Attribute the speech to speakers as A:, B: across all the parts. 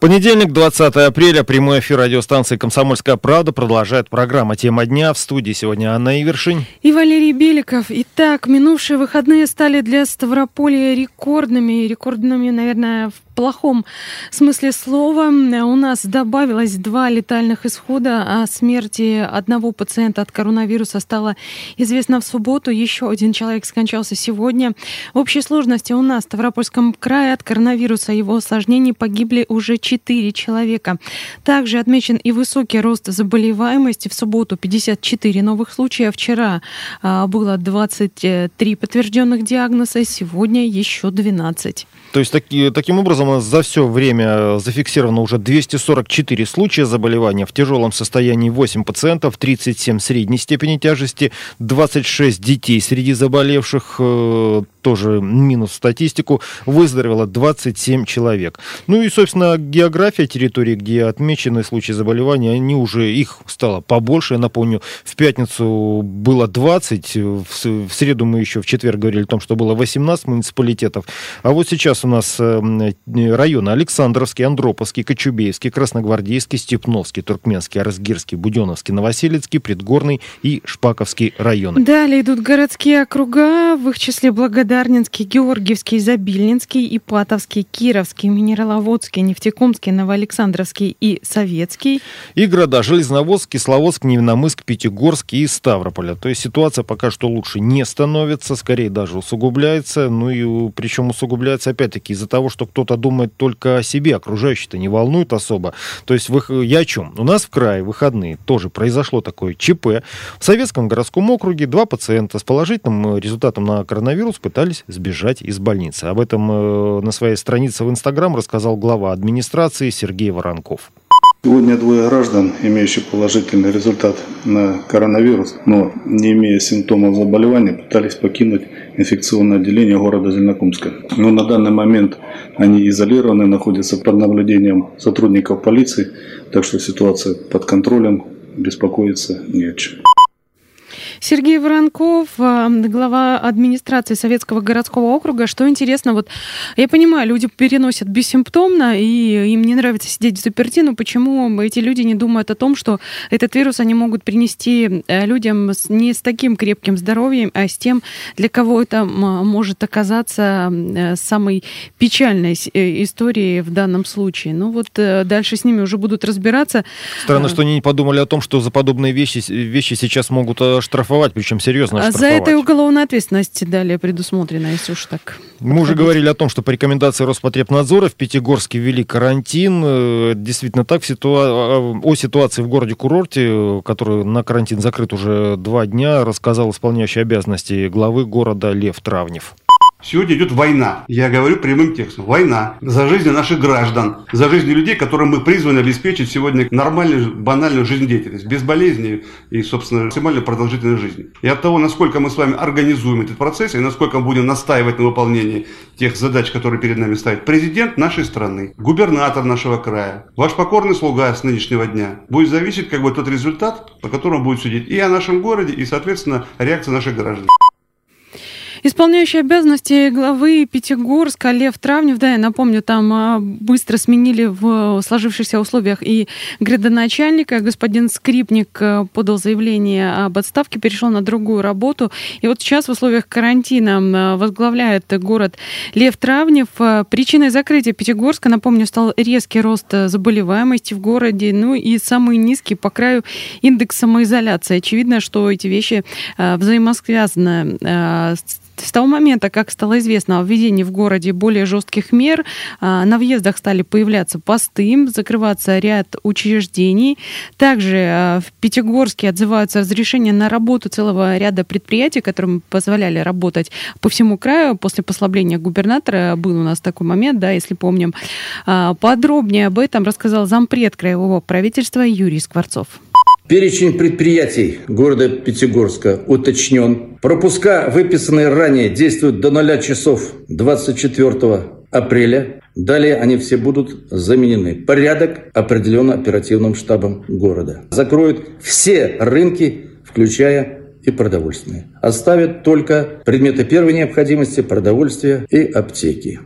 A: Понедельник, 20 апреля, прямой эфир радиостанции «Комсомольская правда» продолжает программа «Тема дня». В студии сегодня Анна Ивершин.
B: И Валерий Беликов. Итак, минувшие выходные стали для Ставрополя рекордными. Рекордными, наверное, в плохом смысле слова. У нас добавилось два летальных исхода. О смерти одного пациента от коронавируса стало известно в субботу. Еще один человек скончался сегодня. В общей сложности у нас в Ставропольском крае от коронавируса его осложнений погибли уже 4 человека. Также отмечен и высокий рост заболеваемости. В субботу 54 новых случая. Вчера а, было 23 подтвержденных диагноза. Сегодня еще 12.
A: То есть таки, таким образом за все время зафиксировано уже 244 случая заболевания. В тяжелом состоянии 8 пациентов, 37 средней степени тяжести, 26 детей среди заболевших, э, тоже минус статистику, выздоровело 27 человек. Ну и, собственно, география территории, где отмечены случаи заболевания, они уже, их стало побольше. Я напомню, в пятницу было 20, в среду мы еще в четверг говорили о том, что было 18 муниципалитетов, а вот сейчас у нас э, районы Александровский, Андроповский, Кочубейский, Красногвардейский, Степновский, Туркменский, Арзгирский, Буденовский, Новоселецкий, Предгорный и Шпаковский районы.
B: Далее идут городские округа, в их числе Благодарнинский, Георгиевский, Забильнинский, Ипатовский, Кировский, Минераловодский, Нефтекумский, Новоалександровский и Советский.
A: И города Железноводск, Кисловодск, Невиномыск, Пятигорск и Ставрополя. То есть ситуация пока что лучше не становится, скорее даже усугубляется. Ну и причем усугубляется опять опять-таки из-за того, что кто-то думает только о себе, окружающие-то не волнуют особо. То есть вы, я о чем? У нас в крае выходные тоже произошло такое ЧП. В Советском городском округе два пациента с положительным результатом на коронавирус пытались сбежать из больницы. Об этом э, на своей странице в Инстаграм рассказал глава администрации Сергей Воронков.
C: Сегодня двое граждан, имеющие положительный результат на коронавирус, но не имея симптомов заболевания, пытались покинуть инфекционное отделение города Зеленокумска. Но на данный момент они изолированы, находятся под наблюдением сотрудников полиции, так что ситуация под контролем, беспокоиться не о чем.
B: Сергей Воронков, а, глава администрации Советского городского округа. Что интересно, вот я понимаю, люди переносят бессимптомно, и им не нравится сидеть в заперти, но почему эти люди не думают о том, что этот вирус они могут принести э, людям не с таким крепким здоровьем, а с тем, для кого это может оказаться э, самой печальной э, историей в данном случае. Ну вот дальше с ними уже будут разбираться.
A: Странно, что они не подумали о том, что за подобные вещи, вещи сейчас могут штрафовать штрафовать, причем серьезно
B: а За это и уголовная ответственность далее предусмотрена, если уж так.
A: Мы подходить. уже говорили о том, что по рекомендации Роспотребнадзора в Пятигорске ввели карантин. Э, действительно так, ситуа... А, о ситуации в городе-курорте, который на карантин закрыт уже два дня, рассказал исполняющий обязанности главы города Лев Травнев.
D: Сегодня идет война. Я говорю прямым текстом. Война за жизни наших граждан, за жизни людей, которым мы призваны обеспечить сегодня нормальную, банальную жизнедеятельность, без болезней и, собственно, максимально продолжительной жизни. И от того, насколько мы с вами организуем этот процесс и насколько мы будем настаивать на выполнении тех задач, которые перед нами ставит президент нашей страны, губернатор нашего края, ваш покорный слуга с нынешнего дня, будет зависеть как бы тот результат, по которому будет судить и о нашем городе, и, соответственно, реакция наших граждан.
B: Исполняющий обязанности главы Пятигорска Лев Травнев, да, я напомню, там а, быстро сменили в сложившихся условиях и градоначальника. Господин Скрипник э, подал заявление об отставке, перешел на другую работу. И вот сейчас в условиях карантина возглавляет город Лев Травнев. Э, причиной закрытия Пятигорска, напомню, стал резкий рост заболеваемости в городе, ну и самый низкий по краю индекс самоизоляции. Очевидно, что эти вещи э, взаимосвязаны с того момента, как стало известно о введении в городе более жестких мер, а, на въездах стали появляться посты, закрываться ряд учреждений. Также а, в Пятигорске отзываются разрешения на работу целого ряда предприятий, которым позволяли работать по всему краю. После послабления губернатора был у нас такой момент, да, если помним. А, подробнее об этом рассказал зампред краевого правительства Юрий Скворцов.
E: Перечень предприятий города Пятигорска уточнен. Пропуска, выписанные ранее, действуют до 0 часов 24 апреля. Далее они все будут заменены. Порядок определен оперативным штабом города. Закроют все рынки, включая и продовольственные. Оставят только предметы первой необходимости, продовольствия и аптеки.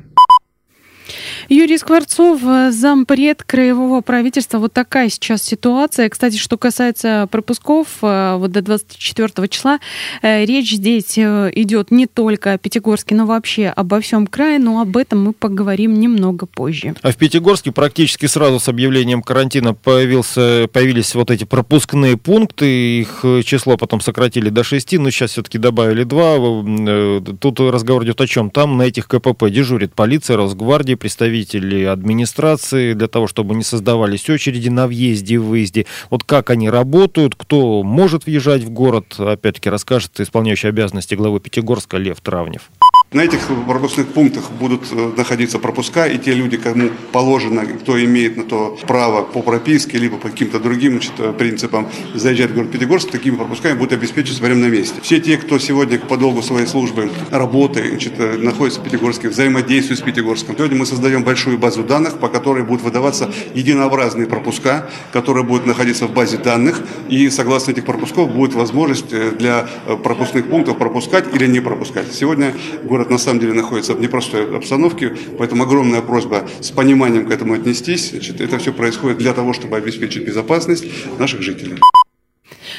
B: Юрий Скворцов, э, зампред краевого правительства. Вот такая сейчас ситуация. Кстати, что касается пропусков, э, вот до 24 числа э, речь здесь идет не только о Пятигорске, но вообще обо всем крае, но об этом мы поговорим немного позже.
A: А в Пятигорске практически сразу с объявлением карантина появился, появились вот эти пропускные пункты, их число потом сократили до 6, но сейчас все-таки добавили 2. Тут разговор идет о чем? Там на этих КПП дежурит полиция, Росгвардия, представители администрации, для того, чтобы не создавались очереди на въезде и выезде. Вот как они работают, кто может въезжать в город, опять-таки расскажет исполняющий обязанности главы Пятигорска Лев Травнев.
D: На этих пропускных пунктах будут э, находиться пропуска, и те люди, кому положено, кто имеет на то право по прописке, либо по каким-то другим значит, э, принципам заезжать в город Пятигорск, такими пропусками будут обеспечиваться прямо на месте. Все те, кто сегодня по долгу своей службы работы, значит, э, находится в Пятигорске, взаимодействует с Пятигорском, сегодня мы создаем большую базу данных, по которой будут выдаваться единообразные пропуска, которые будут находиться в базе данных, и согласно этих пропусков будет возможность для пропускных пунктов пропускать или не пропускать. Сегодня город город на самом деле находится в непростой обстановке, поэтому огромная просьба с пониманием к этому отнестись. Значит, это все происходит для того, чтобы обеспечить безопасность наших жителей.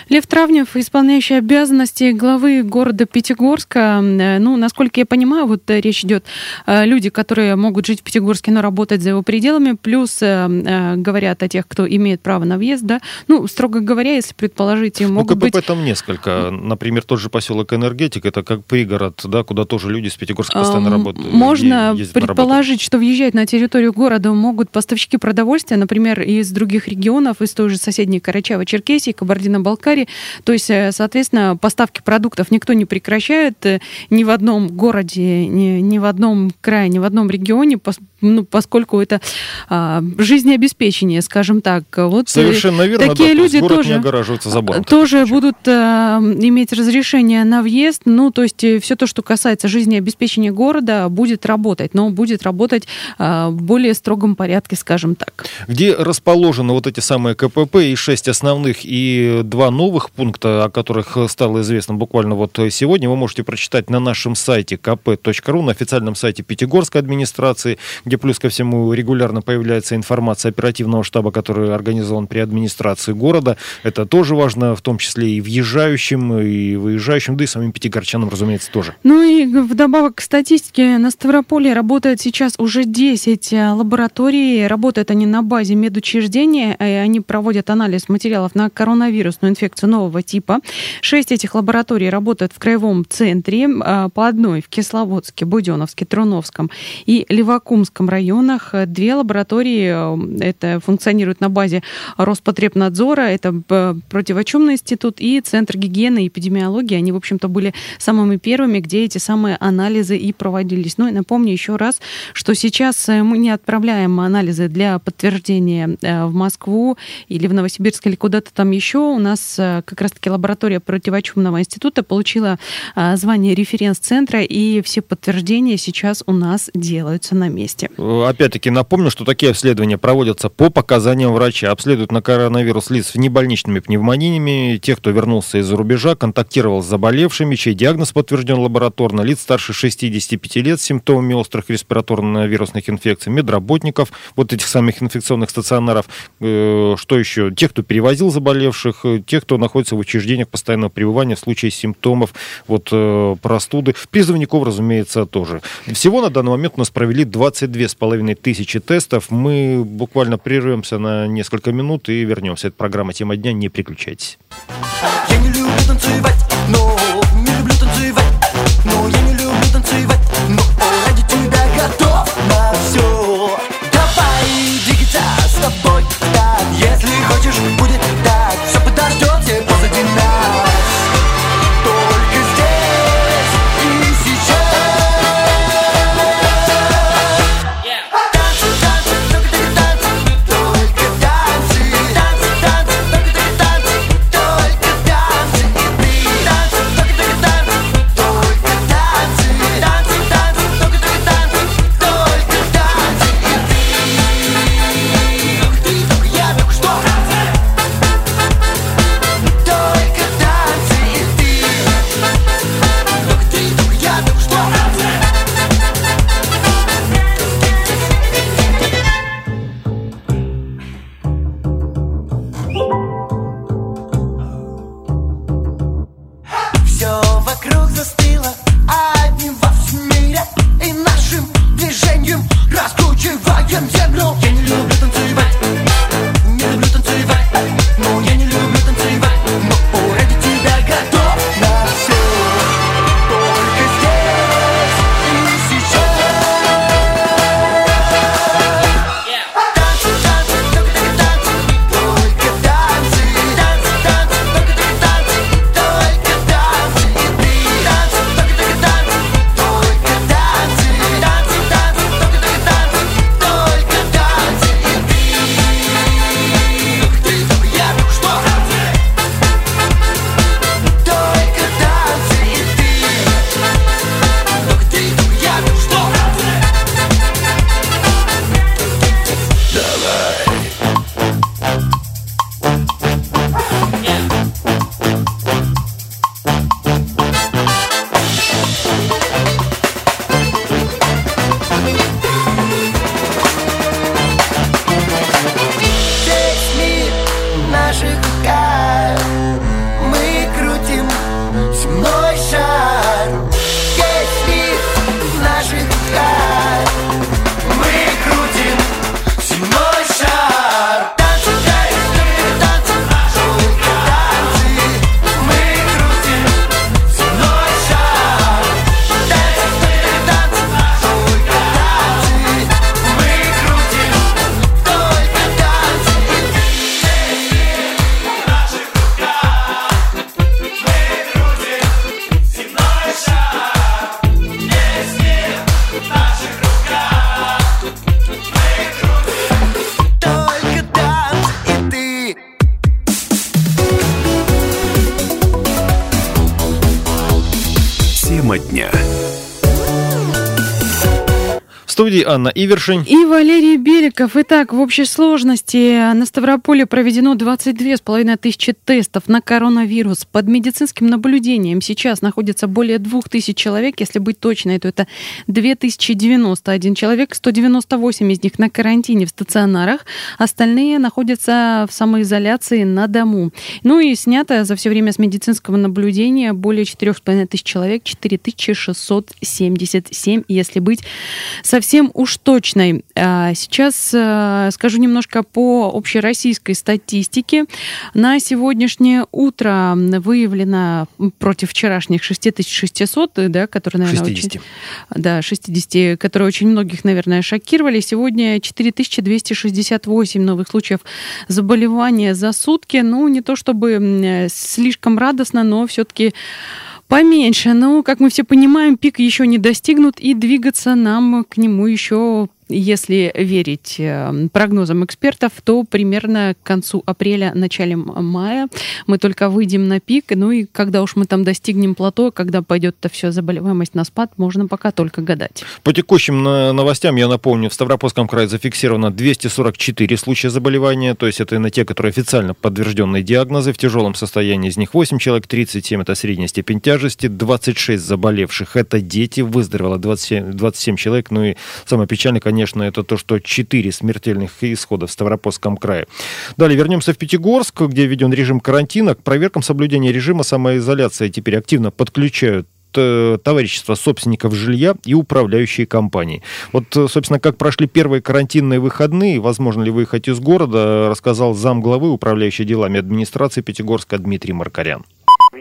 B: Лев Травнев, исполняющий обязанности главы города Пятигорска. Э, ну, насколько я понимаю, вот э, речь идет э, люди, которые могут жить в Пятигорске, но работать за его пределами, плюс говорят о тех, кто имеет право на въезд, да. Ну, строго говоря, если предположить, ну, могут
A: ну, КПП
B: быть...
A: там несколько. Например, тот же поселок Энергетик, это как пригород, да, куда тоже люди с Пятигорска постоянно работают.
B: Можно предположить, что въезжать на территорию города могут поставщики продовольствия, например, из других регионов, из той же соседней Карачаева-Черкесии, Кабардино-Балкарии, Болгарии. То есть, э, соответственно, поставки продуктов никто не прекращает э, ни в одном городе, ни, ни в одном крае, ни в одном регионе, ну, поскольку это а, жизнеобеспечение, скажем так.
A: Вот э, Совершенно верно.
B: Такие
A: да,
B: люди
A: город
B: тоже,
A: не огораживается забором.
B: Тоже будут а, иметь разрешение на въезд. Ну, то есть все то, что касается жизнеобеспечения города, будет работать, но будет работать а, в более строгом порядке, скажем так.
A: Где расположены вот эти самые КПП и шесть основных, и два новых пункта, о которых стало известно буквально вот сегодня, вы можете прочитать на нашем сайте kp.ru, на официальном сайте Пятигорской администрации, где плюс ко всему регулярно появляется информация оперативного штаба, который организован при администрации города. Это тоже важно, в том числе и въезжающим, и выезжающим, да и самим пятигорчанам, разумеется, тоже.
B: Ну и вдобавок к статистике, на Ставрополе работает сейчас уже 10 лабораторий. Работают они на базе медучреждения, и они проводят анализ материалов на коронавирусную инфекцию нового типа. Шесть этих лабораторий работают в краевом центре, а, по одной в Кисловодске, Буденовске, Труновском и Левакумском районах. Две лаборатории э, это функционируют на базе Роспотребнадзора, это э, противочумный институт и Центр гигиены и эпидемиологии. Они, в общем-то, были самыми первыми, где эти самые анализы и проводились. Ну и напомню еще раз, что сейчас э, мы не отправляем анализы для подтверждения в Москву или в Новосибирск или куда-то там еще. У нас Э, как раз-таки лаборатория противочумного института получила э, звание референс-центра, и все подтверждения сейчас у нас делаются на месте.
A: Э, опять-таки напомню, что такие обследования проводятся по показаниям врача. Обследуют на коронавирус лиц с небольничными пневмониями, тех, кто вернулся из-за рубежа, контактировал с заболевшими, чей диагноз подтвержден лабораторно, лиц старше 65 лет с симптомами острых респираторно-вирусных инфекций, медработников, вот этих самых инфекционных стационаров, что еще, тех, кто перевозил заболевших, тех, кто находится в учреждениях постоянного пребывания в случае симптомов вот, э, простуды. Призывников, разумеется, тоже. Всего на данный момент у нас провели 22,5 тысячи тестов. Мы буквально прервемся на несколько минут и вернемся. Это программа «Тема дня». Не переключайтесь. Я не люблю танцевать, но не люблю танцевать, но я не люблю танцевать, но ради тебя готов на все. Давай двигаться с тобой, да, если хочешь, будет Тема дня студии Анна Ивершин.
B: И Валерий Беликов. Итак, в общей сложности на Ставрополе проведено 22,5 тысячи тестов на коронавирус. Под медицинским наблюдением сейчас находится более 2000 человек. Если быть точной, то это 2091 человек. 198 из них на карантине в стационарах. Остальные находятся в самоизоляции на дому. Ну и снято за все время с медицинского наблюдения более 4,5 тысяч человек. 4677, если быть совсем совсем уж точной. А, сейчас э, скажу немножко по общероссийской статистике. На сегодняшнее утро выявлено против вчерашних 6600, да, которые, наверное, 60. Очень, да, 60, которые очень многих, наверное, шокировали. Сегодня 4268 новых случаев заболевания за сутки. Ну, не то чтобы слишком радостно, но все-таки Поменьше. Но, как мы все понимаем, пик еще не достигнут, и двигаться нам к нему еще если верить э, прогнозам экспертов, то примерно к концу апреля, начале мая мы только выйдем на пик. Ну и когда уж мы там достигнем плато, когда пойдет это все заболеваемость на спад, можно пока только гадать.
A: По текущим новостям, я напомню, в Ставропольском крае зафиксировано 244 случая заболевания, то есть это на те, которые официально подтвержденные диагнозы. В тяжелом состоянии из них 8 человек, 37 это средняя степень тяжести, 26 заболевших это дети, выздоровело 27, 27 человек. Ну и самое печальное, конечно, конечно, это то, что 4 смертельных исхода в Ставропольском крае. Далее вернемся в Пятигорск, где введен режим карантина. К проверкам соблюдения режима самоизоляции теперь активно подключают э, товарищества собственников жилья и управляющие компании. Вот, э, собственно, как прошли первые карантинные выходные, возможно ли выехать из города, рассказал зам главы управляющей делами администрации Пятигорска Дмитрий Маркарян.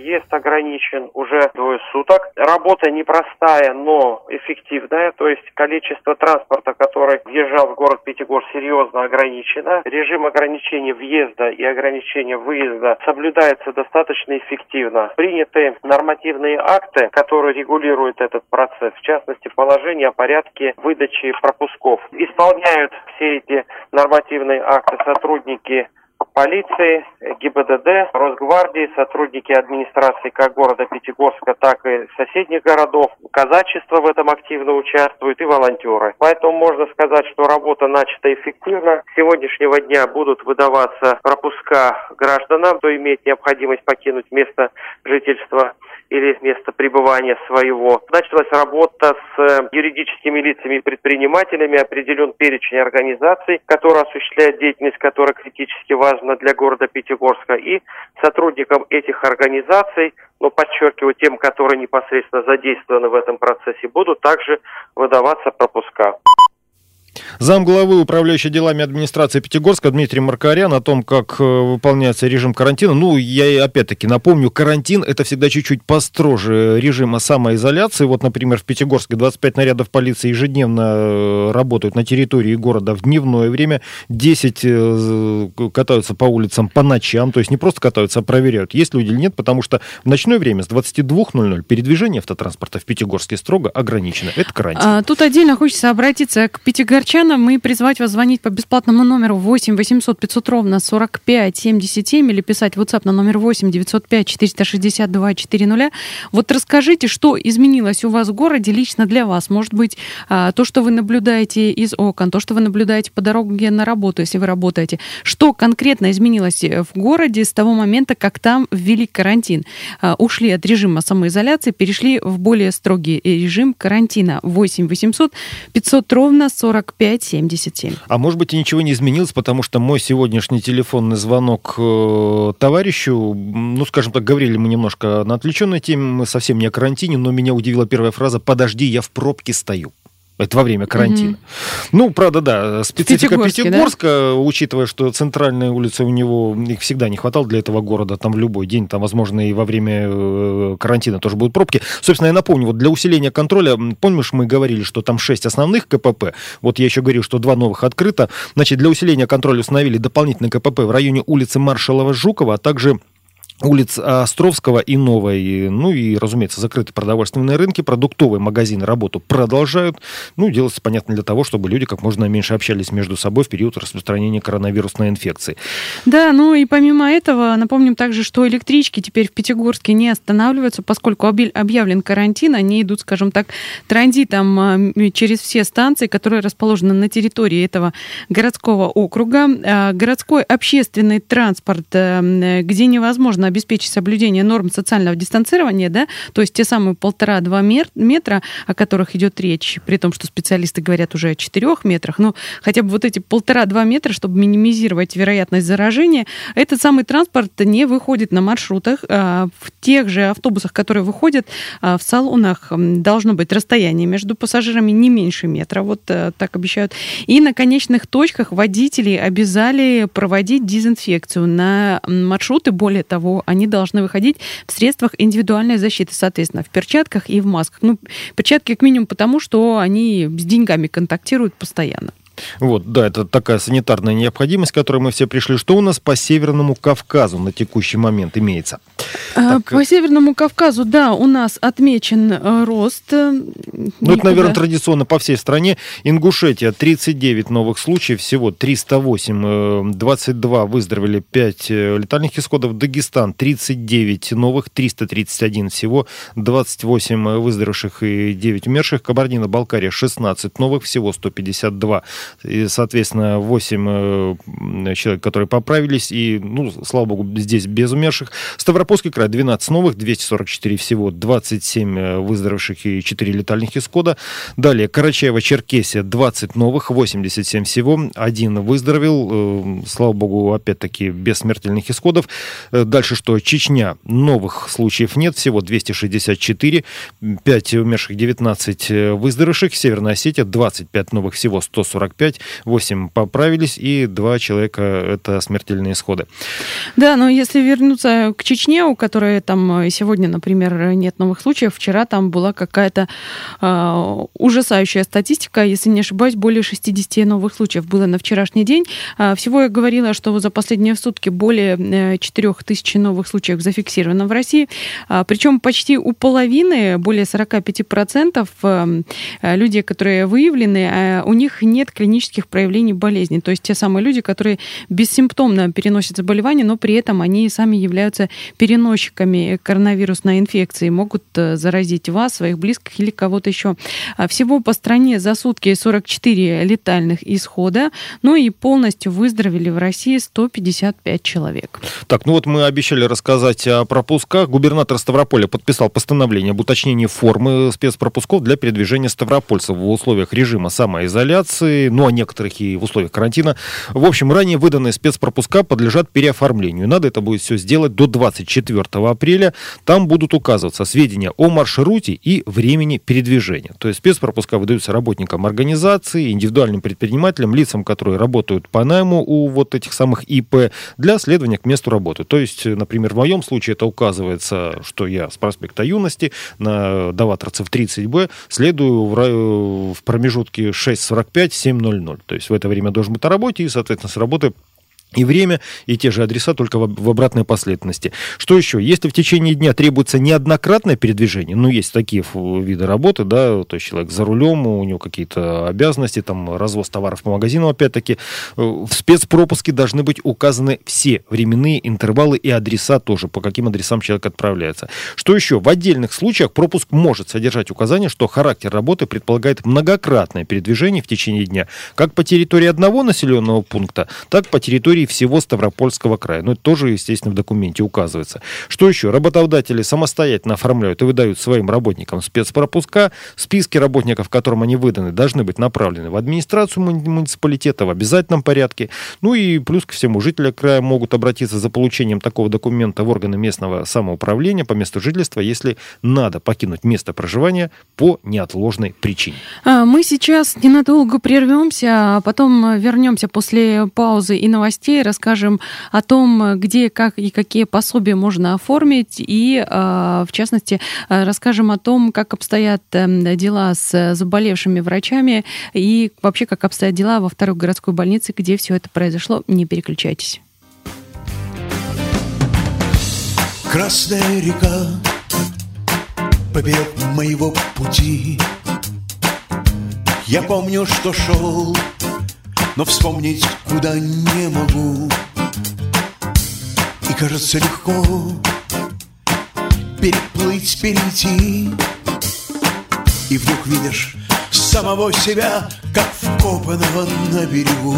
F: Въезд ограничен уже двое суток. Работа непростая, но эффективная. То есть количество транспорта, который въезжал в город Пятигорск, серьезно ограничено. Режим ограничения въезда и ограничения выезда соблюдается достаточно эффективно. Приняты нормативные акты, которые регулируют этот процесс. В частности, положение о порядке выдачи пропусков. Исполняют все эти нормативные акты сотрудники полиции, ГИБДД, Росгвардии, сотрудники администрации как города Пятигорска, так и соседних городов. Казачество в этом активно участвует и волонтеры. Поэтому можно сказать, что работа начата эффективно. С сегодняшнего дня будут выдаваться пропуска гражданам, кто имеет необходимость покинуть место жительства или место пребывания своего. Началась работа с э, юридическими лицами и предпринимателями, определен перечень организаций, которые осуществляют деятельность, которая критически важна для города Пятигорска. И сотрудникам этих организаций, но подчеркиваю, тем, которые непосредственно задействованы в этом процессе, будут также выдаваться пропуска.
A: Зам главы управляющей делами администрации Пятигорска Дмитрий Маркарян о том, как э, выполняется режим карантина. Ну, я опять-таки напомню, карантин это всегда чуть-чуть построже режима самоизоляции. Вот, например, в Пятигорске 25 нарядов полиции ежедневно э, работают на территории города в дневное время. 10 э, катаются по улицам по ночам. То есть не просто катаются, а проверяют, есть люди или нет, потому что в ночное время с 22.00 передвижение автотранспорта в Пятигорске строго ограничено. Это карантин.
B: А, тут отдельно хочется обратиться к пятигорчанам Татьяна, мы призвать вас звонить по бесплатному номеру 8 800 500 ровно 45 77 или писать в WhatsApp на номер 8 905 462 400. Вот расскажите, что изменилось у вас в городе лично для вас? Может быть, а, то, что вы наблюдаете из окон, то, что вы наблюдаете по дороге на работу, если вы работаете. Что конкретно изменилось в городе с того момента, как там ввели карантин? А, ушли от режима самоизоляции, перешли в более строгий режим карантина. 8 800 500 ровно 45 7577.
A: А может быть и ничего не изменилось, потому что мой сегодняшний телефонный звонок э, товарищу, ну, скажем так, говорили мы немножко на отвлеченной теме, мы совсем не о карантине, но меня удивила первая фраза «подожди, я в пробке стою». Это во время карантина. Угу. Ну, правда, да, специфика Пятигорска, да? учитывая, что центральные улицы у него, их всегда не хватало для этого города, там любой день, там, возможно, и во время э, карантина тоже будут пробки. Собственно, я напомню, вот для усиления контроля, помнишь, мы говорили, что там 6 основных КПП, вот я еще говорил, что два новых открыто, значит, для усиления контроля установили дополнительный КПП в районе улицы Маршалова-Жукова, а также улиц Островского и Новой. Ну и, разумеется, закрыты продовольственные рынки, продуктовые магазины работу продолжают. Ну, делается, понятно, для того, чтобы люди как можно меньше общались между собой в период распространения коронавирусной инфекции.
B: Да, ну и помимо этого, напомним также, что электрички теперь в Пятигорске не останавливаются, поскольку объявлен карантин, они идут, скажем так, транзитом а, через все станции, которые расположены на территории этого городского округа. А, городской общественный транспорт, э, где невозможно обеспечить соблюдение норм социального дистанцирования, да, то есть те самые полтора-два метра, о которых идет речь, при том, что специалисты говорят уже о четырех метрах, но хотя бы вот эти полтора-два метра, чтобы минимизировать вероятность заражения, этот самый транспорт не выходит на маршрутах. А, в тех же автобусах, которые выходят а, в салонах, должно быть расстояние между пассажирами не меньше метра, вот э, так обещают. И на конечных точках водители обязали проводить дезинфекцию на маршруты. Более того, они должны выходить в средствах индивидуальной защиты, соответственно, в перчатках и в масках. Ну, перчатки как минимум потому, что они с деньгами контактируют постоянно.
A: Вот, да, это такая санитарная необходимость, к которой мы все пришли. Что у нас по Северному Кавказу на текущий момент имеется?
B: А, так, по э, Северному Кавказу, да, у нас отмечен э, рост. Э,
A: ну, это, наверное, традиционно по всей стране. Ингушетия 39 новых случаев, всего 308, 22 выздоровели, 5 летальных исходов. Дагестан 39 новых, 331 всего, 28 выздоровевших и 9 умерших. Кабардино-Балкария 16 новых, всего 152 и, соответственно, 8 э, человек, которые поправились, и, ну, слава богу, здесь без умерших. Ставропольский край 12 новых, 244 всего, 27 э, выздоровевших и 4 летальных исхода. Далее Карачаево-Черкесия 20 новых, 87 всего, один выздоровел, э, слава богу, опять-таки без смертельных исходов. Дальше что? Чечня. Новых случаев нет, всего 264, 5 умерших, 19 выздоровевших. Северная Осетия 25 новых, всего 140 45, 8 поправились, и 2 человека – это смертельные исходы.
B: Да, но если вернуться к Чечне, у которой там сегодня, например, нет новых случаев, вчера там была какая-то э, ужасающая статистика, если не ошибаюсь, более 60 новых случаев было на вчерашний день. Э, всего я говорила, что за последние сутки более 4 э, новых случаев зафиксировано в России, э, причем почти у половины, более 45% э, людей, которые выявлены, э, у них нет клинических проявлений болезни. То есть те самые люди, которые бессимптомно переносят заболевание, но при этом они сами являются переносчиками коронавирусной инфекции, могут э, заразить вас, своих близких или кого-то еще. А всего по стране за сутки 44 летальных исхода, ну и полностью выздоровели в России 155 человек.
A: Так, ну вот мы обещали рассказать о пропусках. Губернатор Ставрополя подписал постановление об уточнении формы спецпропусков для передвижения ставропольцев в условиях режима самоизоляции, ну а некоторых и в условиях карантина. В общем, ранее выданные спецпропуска подлежат переоформлению. Надо это будет все сделать до 24 апреля. Там будут указываться сведения о маршруте и времени передвижения. То есть спецпропуска выдаются работникам организации, индивидуальным предпринимателям, лицам, которые работают по найму у вот этих самых ИП для следования к месту работы. То есть, например, в моем случае это указывается, что я с проспекта Юности на Даваторцев 30Б следую в, в промежутке 6.45-7 7.00. То есть в это время должен быть на работе, и, соответственно, с работы и время, и те же адреса, только в, обратной последовательности. Что еще? Если в течение дня требуется неоднократное передвижение, ну, есть такие виды работы, да, то есть человек за рулем, у него какие-то обязанности, там, развоз товаров по магазину, опять-таки, э, в спецпропуске должны быть указаны все временные интервалы и адреса тоже, по каким адресам человек отправляется. Что еще? В отдельных случаях пропуск может содержать указание, что характер работы предполагает многократное передвижение в течение дня, как по территории одного населенного пункта, так по территории территории всего Ставропольского края. Ну, это тоже, естественно, в документе указывается. Что еще? Работодатели самостоятельно оформляют и выдают своим работникам спецпропуска. Списки работников, которым они выданы, должны быть направлены в администрацию муниципалитета в обязательном порядке. Ну и плюс ко всему, жители края могут обратиться за получением такого документа в органы местного самоуправления по месту жительства, если надо покинуть место проживания по неотложной причине.
B: А, мы сейчас ненадолго прервемся, а потом вернемся после паузы и новостей новостей, расскажем о том, где, как и какие пособия можно оформить, и, а, в частности, расскажем о том, как обстоят эм, дела с заболевшими врачами и вообще, как обстоят дела во второй городской больнице, где все это произошло. Не переключайтесь.
G: Красная река поперек моего пути Я помню, что шел, но вспомнить куда не могу. И кажется легко переплыть, перейти. И вдруг видишь самого себя, как вкопанного на берегу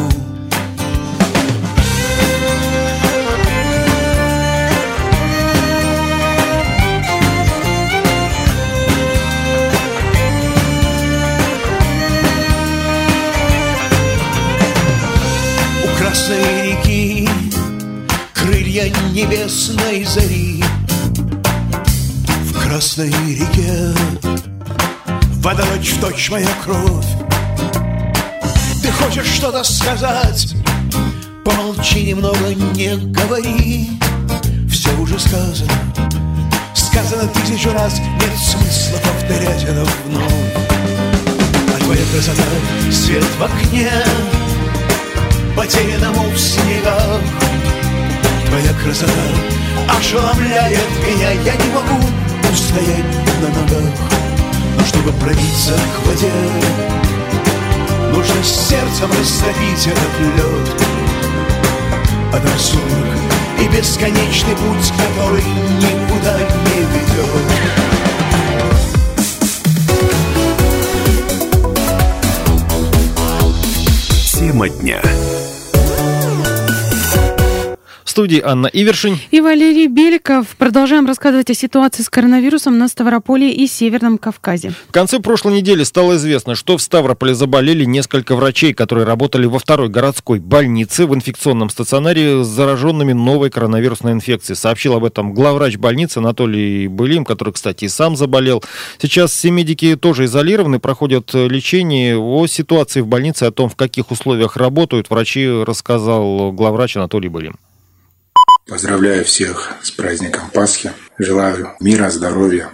G: Красной реки Крылья небесной зари. В Красной реке Вода точь точь моя кровь. Ты хочешь что-то сказать? Помолчи немного, не говори. Все уже сказано. Сказано тысячу раз Нет смысла повторять это вновь. А твоя красота Свет в окне потерянному в снегах. Твоя красота ошеломляет меня. Я не могу устоять на ногах. Но чтобы пробиться к воде Нужно сердцем растопить этот лед. А там сумрак и бесконечный путь Который никуда не ведет.
A: Тема дня студии Анна Ивершин
B: и Валерий Беликов. Продолжаем рассказывать о ситуации с коронавирусом на Ставрополе и Северном Кавказе.
A: В конце прошлой недели стало известно, что в Ставрополе заболели несколько врачей, которые работали во второй городской больнице в инфекционном стационаре с зараженными новой коронавирусной инфекцией. Сообщил об этом главврач больницы Анатолий Былим, который, кстати, и сам заболел. Сейчас все медики тоже изолированы, проходят лечение. О ситуации в больнице, о том, в каких условиях работают врачи, рассказал главврач Анатолий Былим.
H: Поздравляю всех с праздником Пасхи. Желаю мира, здоровья,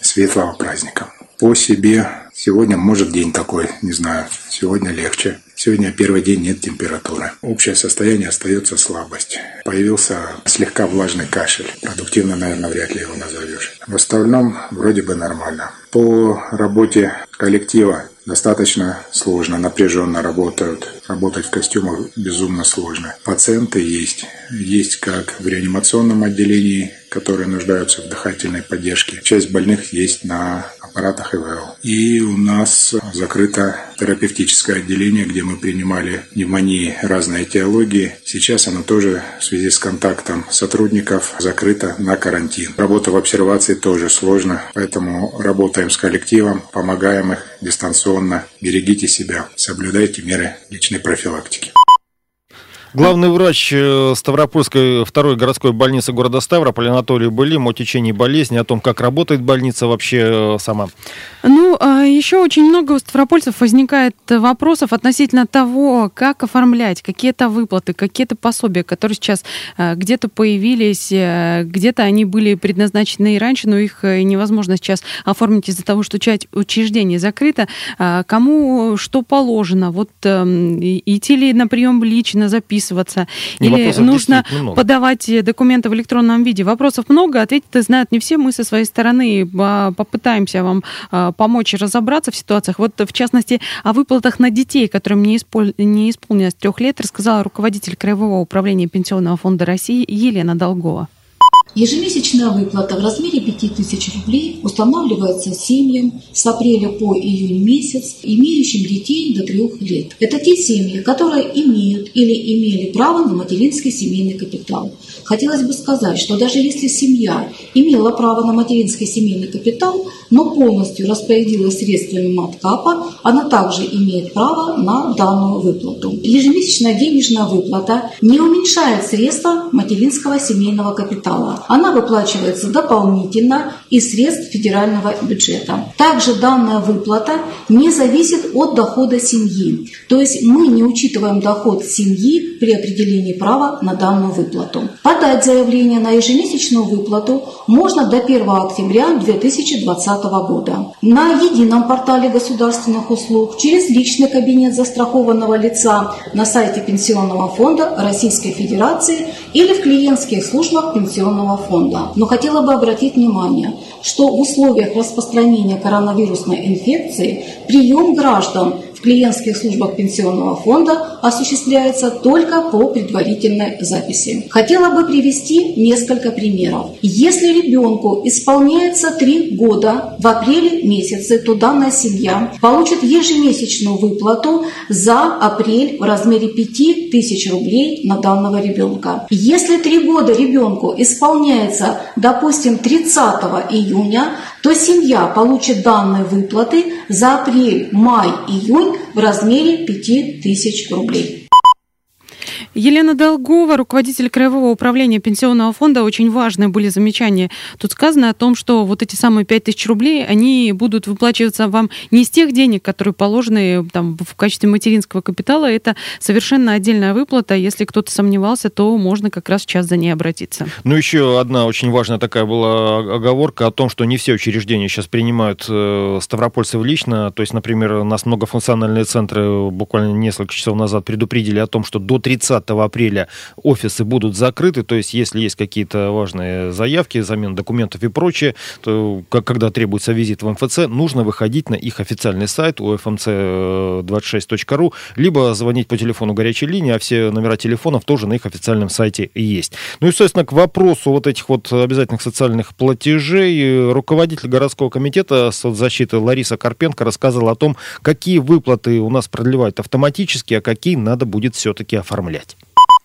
H: светлого праздника. По себе сегодня может день такой, не знаю, сегодня легче. Сегодня первый день нет температуры. Общее состояние остается слабость. Появился слегка влажный кашель. Продуктивно, наверное, вряд ли его назовешь. В остальном вроде бы нормально. По работе коллектива достаточно сложно, напряженно работают. Работать в костюмах безумно сложно. Пациенты есть. Есть как в реанимационном отделении, которые нуждаются в дыхательной поддержке. Часть больных есть на аппаратах ИВЛ. И у нас закрыто терапевтическое отделение, где мы принимали пневмонии разной этиологии. Сейчас оно тоже в связи с контактом сотрудников закрыто на карантин. Работа в обсервации тоже сложно, поэтому работаем с коллективом, помогаем их дистанционно. Берегите себя, соблюдайте меры личной профилактики.
A: Главный врач э, Ставропольской второй городской больницы города Ставрополь Анатолий Былим о течении болезни, о том, как работает больница вообще э, сама.
B: Ну, а еще очень много у ставропольцев возникает вопросов относительно того, как оформлять какие-то выплаты, какие-то пособия, которые сейчас э, где-то появились, где-то они были предназначены и раньше, но их невозможно сейчас оформить из-за того, что часть учреждений закрыто. А кому что положено? Вот эм, идти ли на прием лично записывать записываться, и или нужно подавать документы в электронном виде. Вопросов много, ответить знают не все. Мы со своей стороны а, попытаемся вам а, помочь разобраться в ситуациях. Вот, в частности, о выплатах на детей, которым не, испол... не исполнилось трех лет, рассказала руководитель Краевого управления Пенсионного фонда России Елена Долгова.
I: Ежемесячная выплата в размере 5000 рублей устанавливается семьям с апреля по июнь месяц, имеющим детей до 3 лет. Это те семьи, которые имеют или имели право на материнский семейный капитал. Хотелось бы сказать, что даже если семья имела право на материнский семейный капитал, но полностью распорядилась средствами маткапа, она также имеет право на данную выплату. Ежемесячная денежная выплата не уменьшает средства материнского семейного капитала. Она выплачивается дополнительно из средств федерального бюджета. Также данная выплата не зависит от дохода семьи. То есть мы не учитываем доход семьи при определении права на данную выплату. Подать заявление на ежемесячную выплату можно до 1 октября 2020 года. На едином портале государственных услуг через личный кабинет застрахованного лица на сайте Пенсионного фонда Российской Федерации или в клиентских службах пенсионного фонда. Но хотела бы обратить внимание, что в условиях распространения коронавирусной инфекции прием граждан клиентских службах пенсионного фонда осуществляется только по предварительной записи. Хотела бы привести несколько примеров. Если ребенку исполняется 3 года в апреле месяце, то данная семья получит ежемесячную выплату за апрель в размере 5000 рублей на данного ребенка. Если 3 года ребенку исполняется, допустим, 30 июня, то семья получит данные выплаты за апрель, май, июнь в размере 5000 рублей.
B: Елена Долгова, руководитель Краевого управления Пенсионного фонда, очень важные были замечания. Тут сказано о том, что вот эти самые 5 тысяч рублей, они будут выплачиваться вам не из тех денег, которые положены там, в качестве материнского капитала. Это совершенно отдельная выплата. Если кто-то сомневался, то можно как раз сейчас за ней обратиться.
A: Ну, еще одна очень важная такая была оговорка о том, что не все учреждения сейчас принимают э, ставропольцев лично. То есть, например, у нас многофункциональные центры буквально несколько часов назад предупредили о том, что до 30 апреля офисы будут закрыты, то есть если есть какие-то важные заявки, замен документов и прочее, то когда требуется визит в МФЦ, нужно выходить на их официальный сайт ufmc26.ru, либо звонить по телефону горячей линии, а все номера телефонов тоже на их официальном сайте есть. Ну и, собственно, к вопросу вот этих вот обязательных социальных платежей, руководитель городского комитета соцзащиты Лариса Карпенко рассказывала о том, какие выплаты у нас продлевают автоматически, а какие надо будет все-таки оформлять.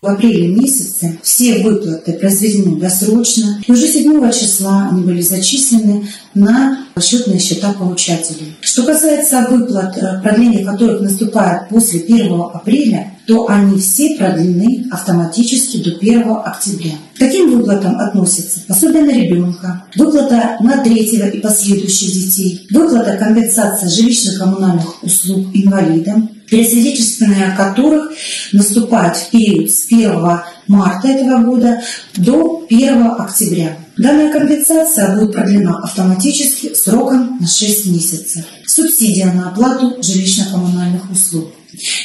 J: В апреле месяце все выплаты произведены досрочно, и уже 7 числа они были зачислены на счетные счета получателей. Что касается выплат, э, продление которых наступает после 1 апреля, то они все продлены автоматически до 1 октября. К таким выплатам относятся пособие на ребенка, выплата на третьего и последующих детей, выплата компенсация жилищно-коммунальных услуг инвалидам, пересвидетельствование которых наступает в период с 1 марта этого года до 1 октября. Данная компенсация будет продлена автоматически сроком на 6 месяцев. Субсидия на оплату жилищно-коммунальных услуг.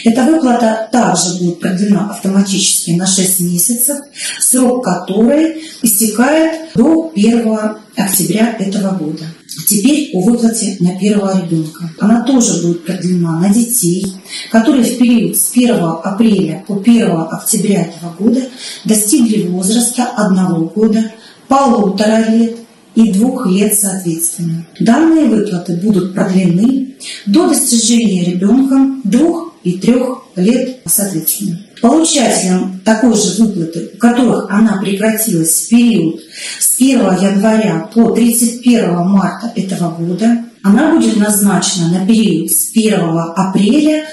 J: Эта выплата также будет продлена автоматически на 6 месяцев, срок которой истекает до 1 октября этого года. Теперь о выплате на первого ребенка. Она тоже будет продлена на детей, которые в период с 1 апреля по 1 октября этого года достигли возраста одного года, полутора лет и двух лет соответственно. Данные выплаты будут продлены до достижения ребенком двух и трех лет соответственно. Получателям такой же выплаты, у которых она прекратилась в период с 1 января по 31 марта этого года, она будет назначена на период с 1 апреля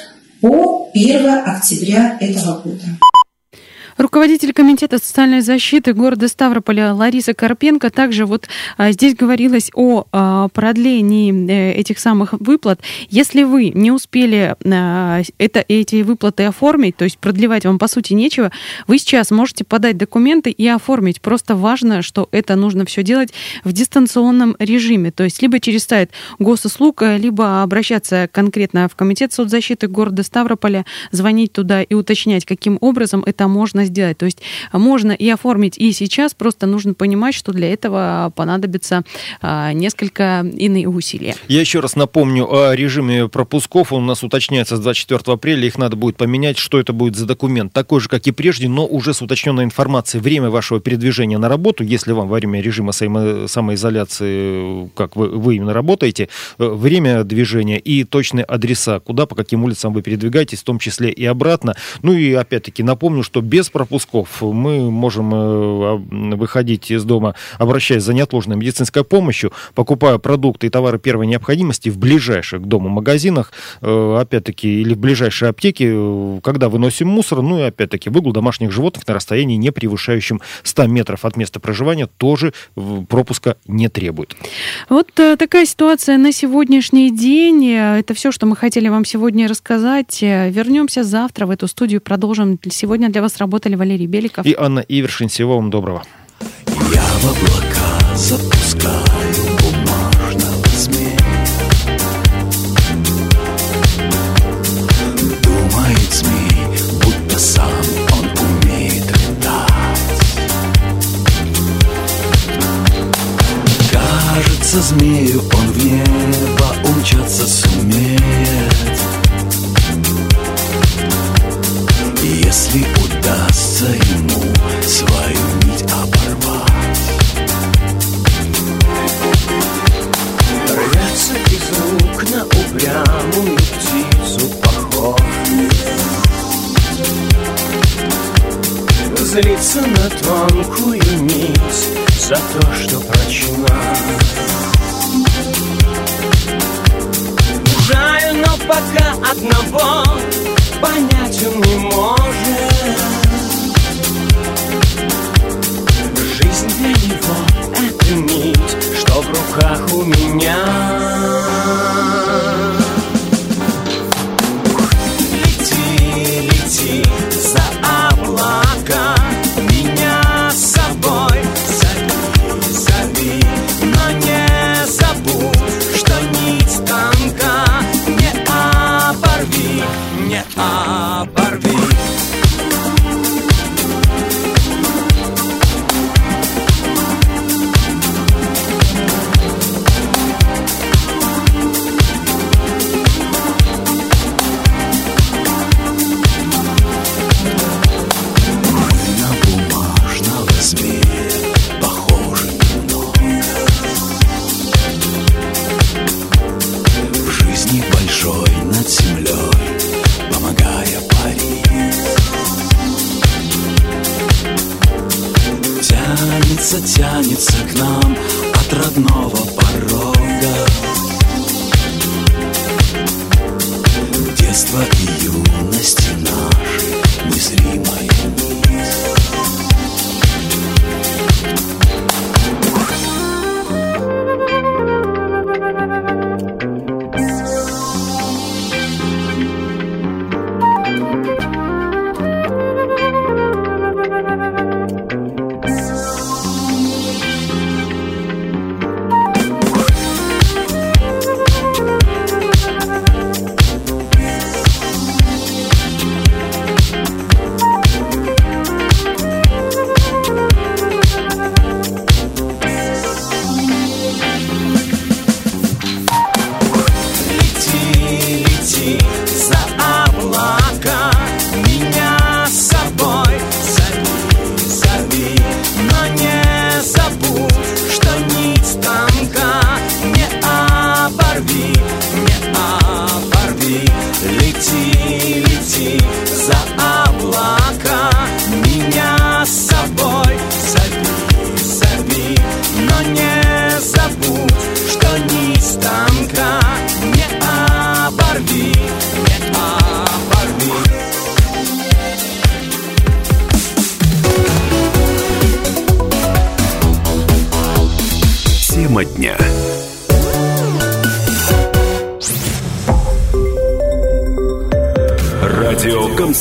J: по 1 октября этого года.
B: Руководитель Комитета социальной защиты города Ставрополя Лариса Карпенко также вот а, здесь говорилось о а, продлении э, этих самых выплат. Если вы не успели а, это, эти выплаты оформить, то есть продлевать вам по сути нечего, вы сейчас можете подать документы и оформить. Просто важно, что это нужно все делать в дистанционном режиме, то есть либо через сайт госуслуг, либо обращаться конкретно в Комитет соцзащиты города Ставрополя, звонить туда и уточнять, каким образом это можно сделать. То есть можно и оформить и сейчас, просто нужно понимать, что для этого понадобится а, несколько иные усилия.
A: Я еще раз напомню о режиме пропусков. Он у нас уточняется с 24 апреля. Их надо будет поменять. Что это будет за документ? Такой же, как и прежде, но уже с уточненной информацией. Время вашего передвижения на работу, если вам во время режима самоизоляции, как вы, вы именно работаете, э, время движения и точные адреса, куда, по каким улицам вы передвигаетесь, в том числе и обратно. Ну и опять-таки напомню, что без пропусков мы можем э, выходить из дома, обращаясь за неотложной медицинской помощью, покупая продукты и товары первой необходимости в ближайших к дому магазинах, э, опять-таки, или в ближайшей аптеке, э, когда выносим мусор, ну и опять-таки выгул домашних животных на расстоянии, не превышающем 100 метров от места проживания, тоже пропуска не требует.
B: Вот такая ситуация на сегодняшний день. Это все, что мы хотели вам сегодня рассказать. Вернемся завтра в эту студию, продолжим. Сегодня для вас работать работали Валерий Беликов
A: и Анна Ивершин. Всего вам доброго.
K: Я в облака запускаю бумажного змея. Думает змей, будто сам он умеет летать. Кажется, змею он злиться на тонкую нить За то, что прочла. Жаль, но пока одного Понять он не может. Жизнь для него — это нить Что в руках у меня.